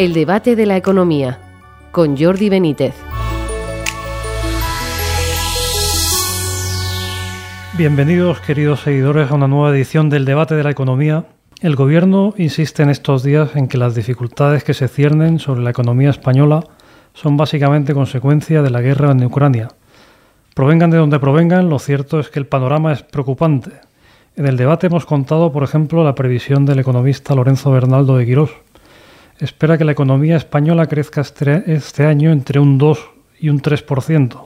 El debate de la economía con Jordi Benítez. Bienvenidos, queridos seguidores, a una nueva edición del debate de la economía. El Gobierno insiste en estos días en que las dificultades que se ciernen sobre la economía española son básicamente consecuencia de la guerra en Ucrania. Provengan de donde provengan, lo cierto es que el panorama es preocupante. En el debate hemos contado, por ejemplo, la previsión del economista Lorenzo Bernaldo de Quirós, espera que la economía española crezca este, este año entre un 2 y un 3%,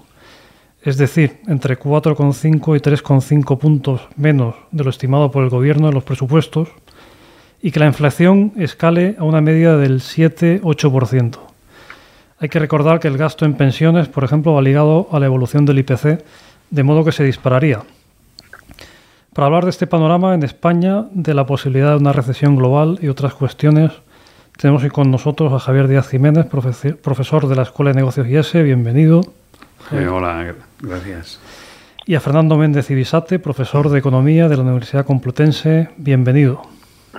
es decir, entre 4,5 y 3,5 puntos menos de lo estimado por el Gobierno en los presupuestos, y que la inflación escale a una media del 7-8%. Hay que recordar que el gasto en pensiones, por ejemplo, va ligado a la evolución del IPC, de modo que se dispararía. Para hablar de este panorama en España, de la posibilidad de una recesión global y otras cuestiones, tenemos hoy con nosotros a Javier Díaz Jiménez, profesor de la Escuela de Negocios IES. Bienvenido. Eh, hola, gracias. Y a Fernando Méndez Ibisate, profesor de Economía de la Universidad Complutense. Bienvenido.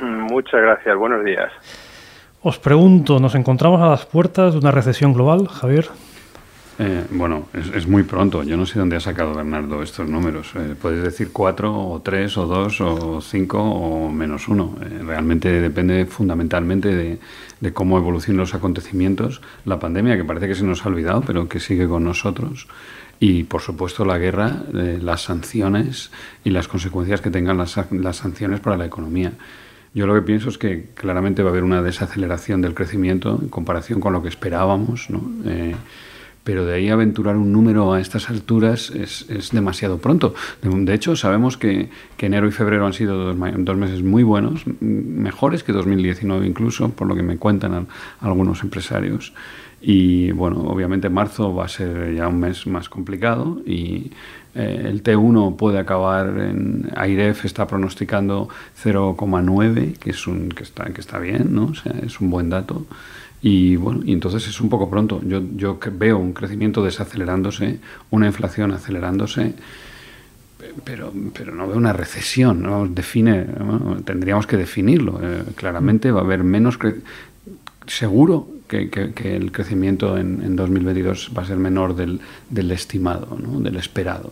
Muchas gracias. Buenos días. Os pregunto, ¿nos encontramos a las puertas de una recesión global, Javier? Eh, bueno, es, muy pronto. Yo no sé dónde ha sacado Bernardo estos números. Eh, decir cuatro, o tres, o dos, o cinco, o menos uno. Eh, realmente depende fundamentalmente de, cómo evolucionan los acontecimientos. La pandemia, que parece que se nos ha olvidado, pero que sigue con nosotros. Y, por supuesto, la guerra, las sanciones y las consecuencias que tengan las, las sanciones para la economía. Yo lo que pienso es que claramente va a haber una desaceleración del crecimiento en comparación con lo que esperábamos, ¿no? Pero de ahí aventurar un número a estas alturas es, es demasiado pronto. De, hecho, sabemos que, que, enero y febrero han sido dos, meses muy buenos, mejores que 2019 incluso, por lo que me cuentan algunos empresarios. Y bueno, obviamente marzo va a ser ya un mes más complicado y eh, el T1 puede acabar en AIREF está pronosticando 0,9, que es un que está que está bien, ¿no? O sea, es un buen dato. Y bueno, y entonces es un poco pronto. Yo, yo veo un crecimiento desacelerándose, una inflación acelerándose, pero, pero no veo una recesión. ¿no? Define, tendríamos que definirlo. Eh, claramente va a haber menos. Seguro que, que, el crecimiento en, en, 2022 va a ser menor del, del estimado, ¿no? del esperado.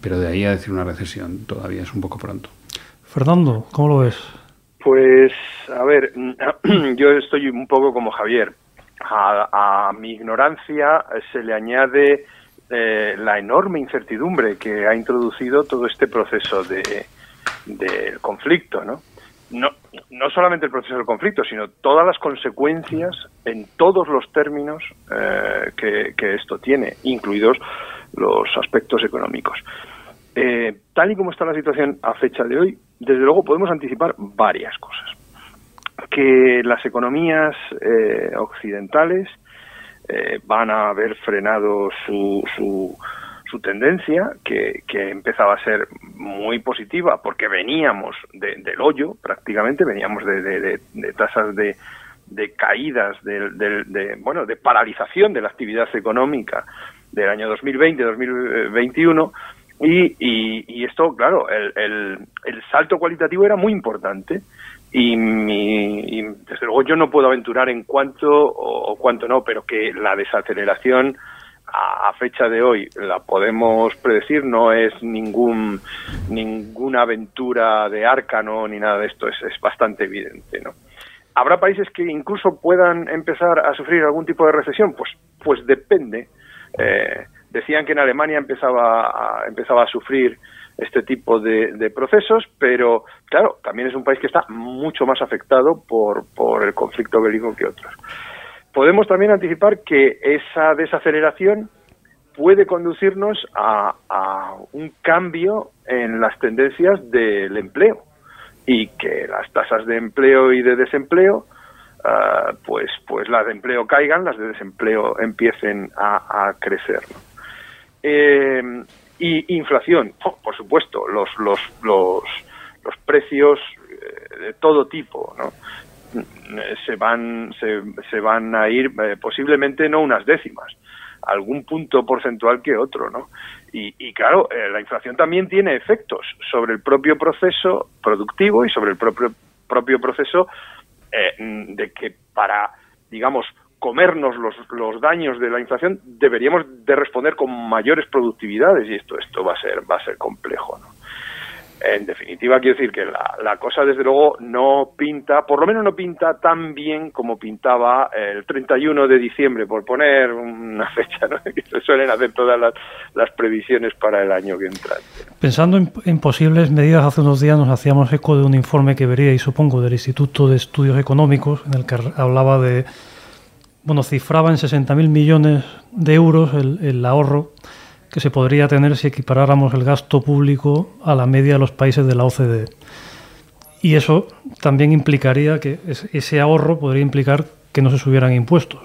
Pero de ahí a decir una recesión todavía es un poco pronto. Fernando, ¿cómo lo ves? Pues, a ver, yo estoy un poco como Javier. A, mi ignorancia se le añade eh, la enorme incertidumbre que ha introducido todo este proceso de, conflicto, ¿no? ¿no? No solamente el proceso del conflicto, sino todas las consecuencias en todos los términos eh, que, esto tiene, incluidos los aspectos económicos. Eh, tal y como está la situación a fecha de hoy, desde luego podemos anticipar varias cosas. Que las economías eh, occidentales eh, van a haber frenado su, su, tendencia, que, empezaba a ser muy positiva, porque veníamos del hoyo prácticamente, veníamos de, tasas de, de caídas, de, bueno, de paralización de la actividad económica del año 2020-2021 y, y, esto, claro, el, el, salto cualitativo era muy importante y, mi, desde luego yo no puedo aventurar en cuánto o, cuánto no, pero que la desaceleración a, fecha de hoy la podemos predecir, no es ningún ninguna aventura de arcano ni nada de esto, es, es bastante evidente, ¿no? ¿Habrá países que incluso puedan empezar a sufrir algún tipo de recesión? Pues, pues depende. Eh, Decían que en Alemania empezaba a, empezaba a sufrir este tipo de, procesos, pero claro, también es un país que está mucho más afectado por, por el conflicto bélico que otros. Podemos también anticipar que esa desaceleración puede conducirnos a, un cambio en las tendencias del empleo y que las tasas de empleo y de desempleo ah, pues pues las de empleo caigan, las de desempleo empiecen a, a crecer. Eh, y inflación, por supuesto, los, los, los, los precios eh, de todo tipo, ¿no? se van se, se van a ir eh, posiblemente no unas décimas algún punto porcentual que otro no y, y claro la inflación también tiene efectos sobre el propio proceso productivo y sobre el propio propio proceso de que para digamos, comernos los, los daños de la inflación, deberíamos de responder con mayores productividades y esto esto va a ser va a ser complejo, ¿no? En definitiva, quiero decir que la, cosa, desde luego, no pinta, por lo menos no pinta tan bien como pintaba el 31 de diciembre, por poner una fecha ¿no? que se suelen hacer todas las, previsiones para el año que entra. Pensando en, posibles medidas, hace unos días nos hacíamos eco de un informe que vería, y supongo, del Instituto de Estudios Económicos, en el que hablaba de, bueno, cifraba en 60.000 millones de euros el, ahorro que se podría tener si equiparáramos el gasto público a la media de los países de la OCDE. Y eso también implicaría que ese ahorro podría implicar que no se subieran impuestos.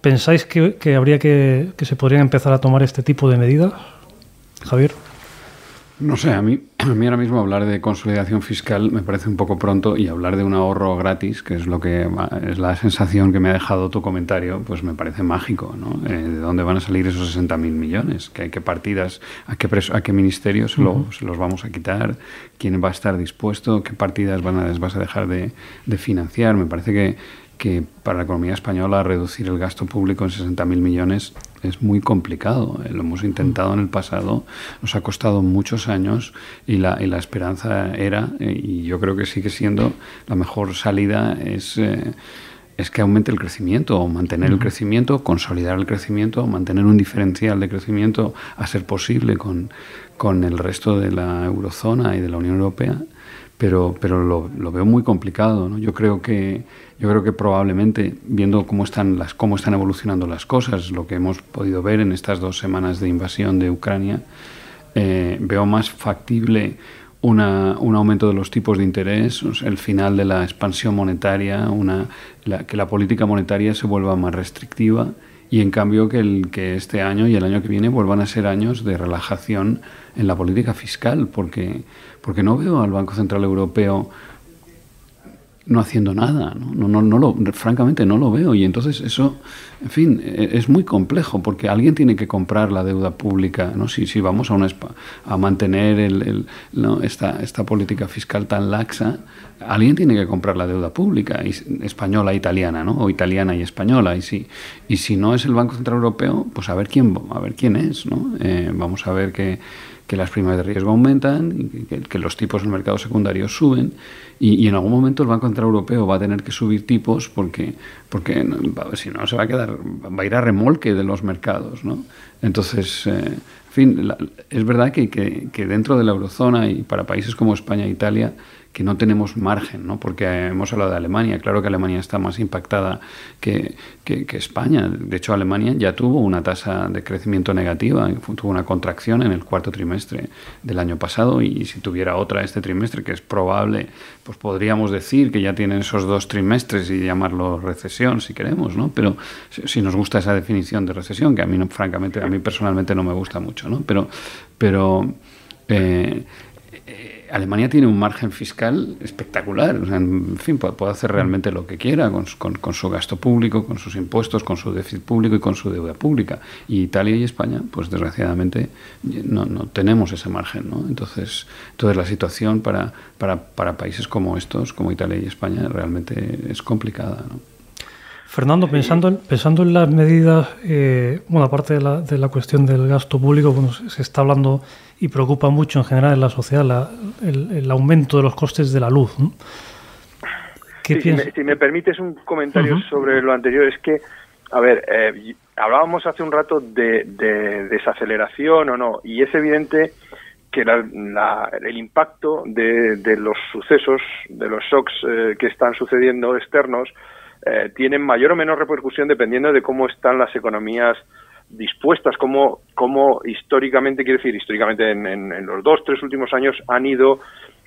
¿Pensáis que, habría que, que se podrían empezar a tomar este tipo de medidas, Javier? No sé, a mí, a mí ahora mismo hablar de consolidación fiscal me parece un poco pronto y hablar de un ahorro gratis, que es lo que es la sensación que me ha dejado tu comentario, pues me parece mágico, ¿no? Eh, ¿De dónde van a salir esos 60.000 millones? ¿Qué, ¿Qué partidas, a qué, a qué ministerios se, los vamos a quitar? ¿Quién va a estar dispuesto? ¿Qué partidas van a, les vas a dejar de, de financiar? Me parece que que para la economía española reducir el gasto público en 60.000 millones es muy complicado. Eh, lo hemos intentado en el pasado, nos ha costado muchos años y la, y la esperanza era, eh, y yo creo que sigue siendo, la mejor salida es... Eh, es que aumente el crecimiento, o mantener el crecimiento, consolidar el crecimiento, mantener un diferencial de crecimiento a ser posible con, con el resto de la eurozona y de la Unión Europea pero, pero lo, lo veo muy complicado. ¿no? Yo creo que yo creo que probablemente viendo cómo están las cómo están evolucionando las cosas, lo que hemos podido ver en estas dos semanas de invasión de Ucrania, eh, veo más factible una, un aumento de los tipos de interés, el final de la expansión monetaria, una, que la política monetaria se vuelva más restrictiva y en cambio que, el, que este año y el año que viene vuelvan a ser años de relajación en la política fiscal, porque porque no veo al Banco Central Europeo no haciendo nada, ¿no? No, no, lo, francamente no lo veo y entonces eso, en fin, e, es muy complejo porque alguien tiene que comprar la deuda pública, ¿no? Si, si vamos a, una, a mantener el, esta, esta política fiscal tan laxa, alguien tiene que comprar la deuda pública, española, italiana, ¿no? O italiana y española y si, y si no es el Banco Central Europeo, pues a ver quién, a ver quién es, ¿no? Eh, vamos a ver que que las primas de riesgo aumentan, que, los tipos en el mercado secundario suben y, en algún momento el Banco Central Europeo va a tener que subir tipos porque, porque si no se va a quedar, va a ir a remolque de los mercados. ¿no? Entonces, eh, en fin, es verdad que, que, dentro de la eurozona y para países como España e Italia, que no tenemos margen, ¿no? porque hemos hablado de Alemania, claro que Alemania está más impactada que, que, España. De hecho, Alemania ya tuvo una tasa de crecimiento negativa, tuvo una contracción en el cuarto trimestre del año pasado y si tuviera otra este trimestre, que es probable, pues podríamos decir que ya tienen esos dos trimestres y llamarlo recesión si queremos, ¿no? Pero si nos gusta esa definición de recesión, que a mí, francamente, a mí personalmente no me gusta mucho, ¿no? Pero, pero eh, Alemania tiene un margen fiscal espectacular. en fin, puede, hacer realmente lo que quiera con, su gasto público, con sus impuestos, con su déficit público y con su deuda pública. Y Italia y España, pues desgraciadamente, no, tenemos ese margen. ¿no? Entonces, toda la situación para, para, países como estos, como Italia y España, realmente es complicada. Fernando, pensando en, pensando en las medidas, eh, bueno, aparte de la, de la, cuestión del gasto público, bueno, se está hablando y preocupa mucho en general en la sociedad el, aumento de los costes de la luz. si, me, permites un comentario sobre lo anterior, es que, a ver, eh, hablábamos hace un rato de, desaceleración o no, y es evidente que el impacto de, los sucesos, de los shocks eh, que están sucediendo externos, eh, tienen mayor o menor repercusión dependiendo de cómo están las economías dispuestas, como, como históricamente, quiero decir, históricamente en, los dos, tres últimos años han ido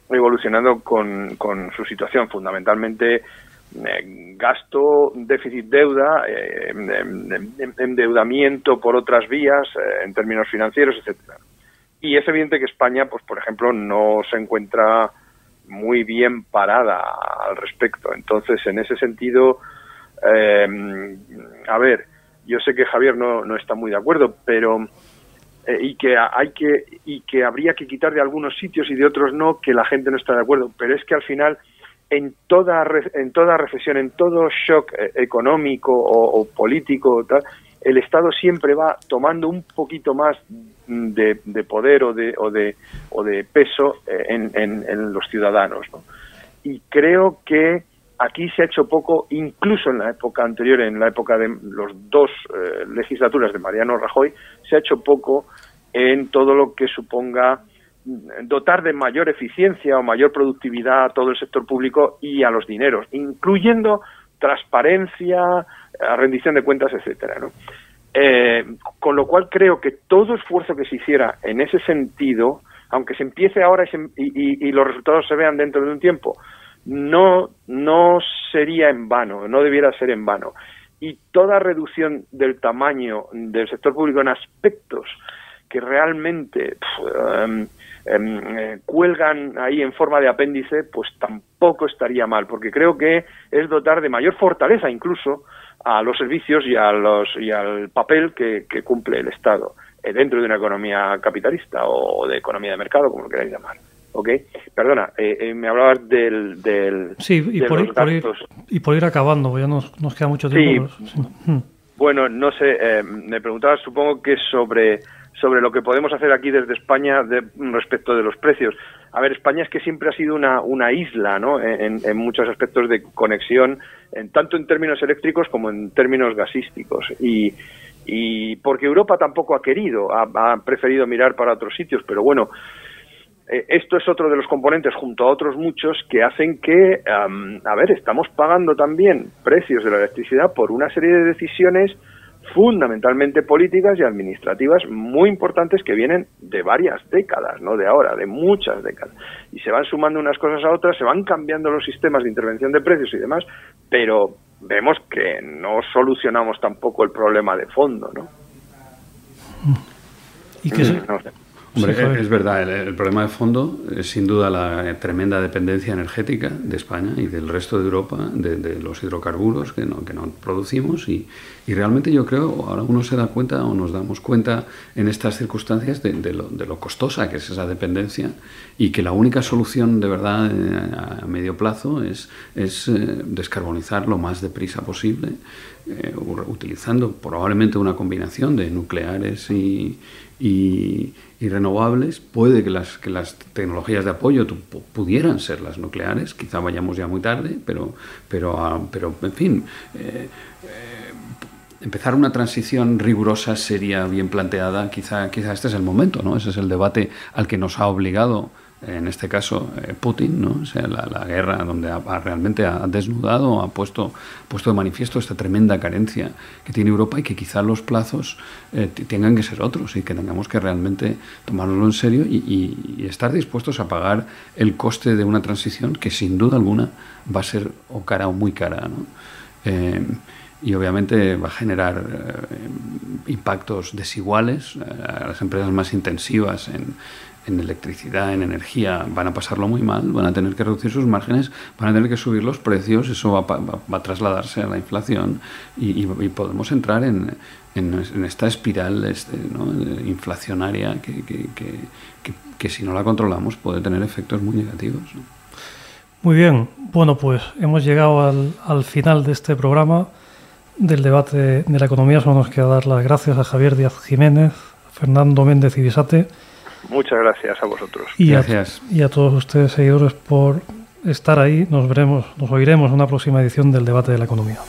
evolucionando con, su situación, fundamentalmente eh, gasto, déficit, deuda, eh, endeudamiento por otras vías en términos financieros, etcétera. Y es evidente que España, pues por ejemplo, no se encuentra muy bien parada al respecto. Entonces, en ese sentido, eh, a ver, yo sé que Javier no, no está muy de acuerdo, pero eh, y que hay que y que habría que quitar de algunos sitios y de otros no, que la gente no está de acuerdo. Pero es que al final en toda, en toda recesión, en todo shock eh, económico o, político, tal, el Estado siempre va tomando un poquito más de, poder o de, o de, o de peso eh, en, en, los ciudadanos. Y creo que aquí se ha hecho poco, incluso en la época anterior, en la época de los dos eh, legislaturas de Mariano Rajoy, se ha hecho poco en todo lo que suponga dotar de mayor eficiencia o mayor productividad a todo el sector público y a los dineros, incluyendo transparencia, rendición de cuentas, etcétera, ¿no? Eh, con lo cual creo que todo esfuerzo que se hiciera en ese sentido, aunque se empiece ahora y, los resultados se vean dentro de un tiempo, no, no sería en vano, no debiera ser en vano. Y toda reducción del tamaño del sector público en aspectos que realmente em, em, eh, cuelgan ahí en forma de apéndice, pues tampoco estaría mal, porque creo que es dotar de mayor fortaleza incluso a los servicios y, a los, y al papel que, cumple el Estado eh, dentro de una economía capitalista o de economía de mercado, como lo queráis llamar. ¿ok? Perdona, eh, me hablabas del... del sí, y, por ir, y, por ir, acabando, ya nos, nos queda mucho tiempo. Sí. Bueno, no sé, me preguntabas, supongo que sobre sobre lo que podemos hacer aquí desde España respecto de los precios. A ver, España es que siempre ha sido una, una isla, ¿no? En, muchos aspectos de conexión, en, tanto en términos eléctricos como en términos gasísticos. Y, y porque Europa tampoco ha querido, ha, preferido mirar para otros sitios, pero bueno, eh, esto es otro de los componentes, junto a otros muchos, que hacen que, a ver, estamos pagando también precios de la electricidad por una serie de decisiones fundamentalmente políticas y administrativas muy importantes que vienen de varias décadas, no de ahora, de muchas décadas. Y se van sumando unas cosas a otras, se van cambiando los sistemas de intervención de precios y demás, pero vemos que no solucionamos tampoco el problema de fondo, ¿no? ¿Y qué mm, no es verdad, el, problema de fondo es sin duda la tremenda dependencia energética de España y del resto de Europa de, los hidrocarburos que no, que no producimos y, y, realmente yo creo, ahora uno se da cuenta o nos damos cuenta en estas circunstancias de, lo, de, lo, costosa que es esa dependencia y que la única solución de verdad eh, a medio plazo es, es eh, descarbonizar lo más deprisa posible eh, utilizando probablemente una combinación de nucleares y, y, renovables, puede que las, que las tecnologías de apoyo pudieran ser las nucleares, quizá vayamos ya muy tarde, pero, pero, ah, pero en fin, eh, eh, empezar una transición rigurosa sería bien planteada, quizá, quizá este es el momento, ¿no? ese es el debate al que nos ha obligado en este caso eh, Putin, ¿no? o sea, la, guerra donde realmente ha desnudado, ha puesto, puesto de manifiesto esta tremenda carencia que tiene Europa y que quizá los plazos eh, tengan que ser otros y que tengamos que realmente tomárnoslo en serio y, estar dispuestos a pagar el coste de una transición que sin duda alguna va a ser o cara o muy cara. ¿no? Eh, y obviamente va a generar impactos desiguales a las empresas más intensivas en, en electricidad, en energía, van a pasarlo muy mal, van a tener que reducir sus márgenes, van a tener que subir los precios, eso va, a trasladarse a la inflación y, podemos entrar en, en, esta espiral este, inflacionaria que, que, que, si no la controlamos puede tener efectos muy negativos. Muy bien, bueno pues hemos llegado al, al final de este programa del debate de la economía. Solo nos queda dar las gracias a Javier Díaz Jiménez, Fernando Méndez y Bisate Muchas gracias a vosotros. Y gracias. A, y a todos ustedes, seguidores, por estar ahí. Nos veremos, nos oiremos en una próxima edición del debate de la economía.